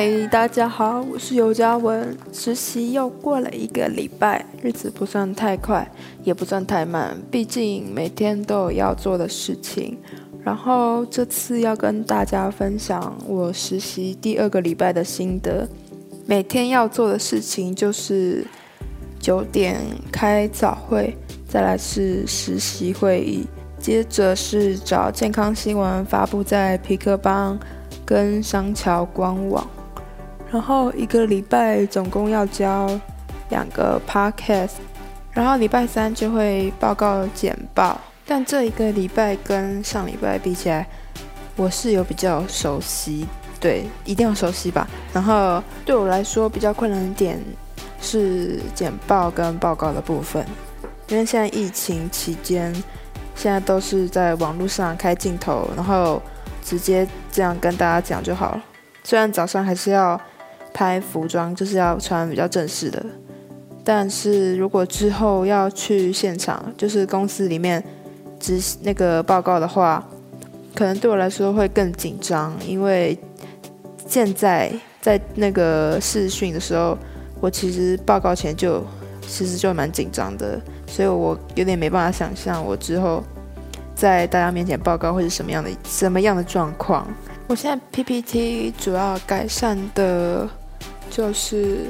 嗨大家好，我是尤嘉文。实习又过了一个礼拜，日子不算太快，也不算太慢，毕竟每天都有要做的事情。然后这次要跟大家分享我实习第二个礼拜的心得。每天要做的事情就是九点开早会，再来是实习会议，接着是找健康新闻发布在皮克邦跟商桥官网。然后一个礼拜总共要交两个 podcast，然后礼拜三就会报告简报。但这一个礼拜跟上礼拜比起来，我是有比较熟悉，对，一定要熟悉吧。然后对我来说比较困难的点是简报跟报告的部分，因为现在疫情期间，现在都是在网络上开镜头，然后直接这样跟大家讲就好了。虽然早上还是要。拍服装就是要穿比较正式的，但是如果之后要去现场，就是公司里面执那个报告的话，可能对我来说会更紧张，因为现在在那个试训的时候，我其实报告前就其实就蛮紧张的，所以我有点没办法想象我之后在大家面前报告会是什么样的什么样的状况。我现在 PPT 主要改善的。就是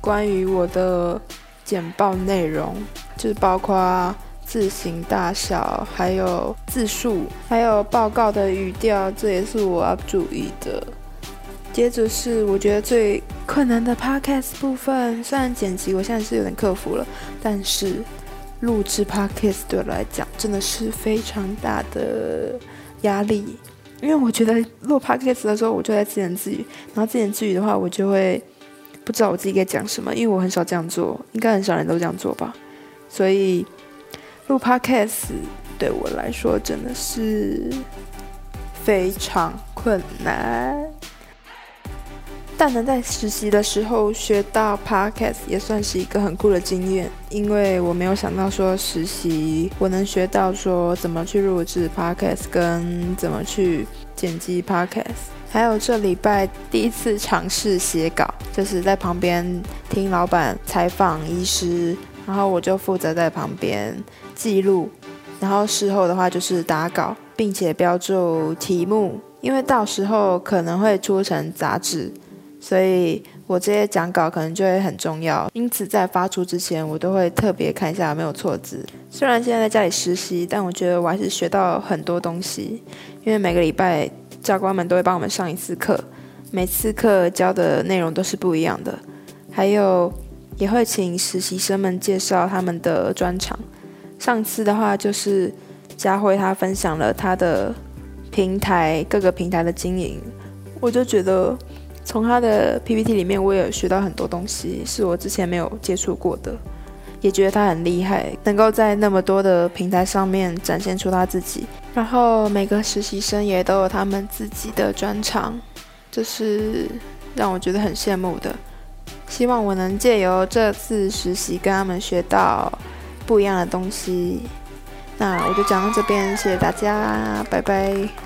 关于我的简报内容，就是包括字形大小，还有字数，还有报告的语调，这也是我要注意的。接着是我觉得最困难的 podcast 部分，虽然剪辑我现在是有点克服了，但是录制 podcast 对我来讲真的是非常大的压力。因为我觉得录 podcast 的时候，我就在自言自语，然后自言自语的话，我就会不知道我自己该讲什么，因为我很少这样做，应该很少人都这样做吧。所以录 podcast 对我来说真的是非常困难。但能在实习的时候学到 podcast 也算是一个很酷的经验，因为我没有想到说实习我能学到说怎么去录制 podcast 跟怎么去剪辑 podcast，还有这礼拜第一次尝试写稿，就是在旁边听老板采访医师，然后我就负责在旁边记录，然后事后的话就是打稿，并且标注题目，因为到时候可能会出成杂志。所以我这些讲稿可能就会很重要，因此在发出之前，我都会特别看一下有没有错字。虽然现在在家里实习，但我觉得我还是学到很多东西，因为每个礼拜教官们都会帮我们上一次课，每次课教的内容都是不一样的，还有也会请实习生们介绍他们的专长。上次的话就是佳慧她分享了她的平台各个平台的经营，我就觉得。从他的 PPT 里面，我也有学到很多东西，是我之前没有接触过的，也觉得他很厉害，能够在那么多的平台上面展现出他自己。然后每个实习生也都有他们自己的专长，这是让我觉得很羡慕的。希望我能借由这次实习跟他们学到不一样的东西。那我就讲到这边，谢谢大家，拜拜。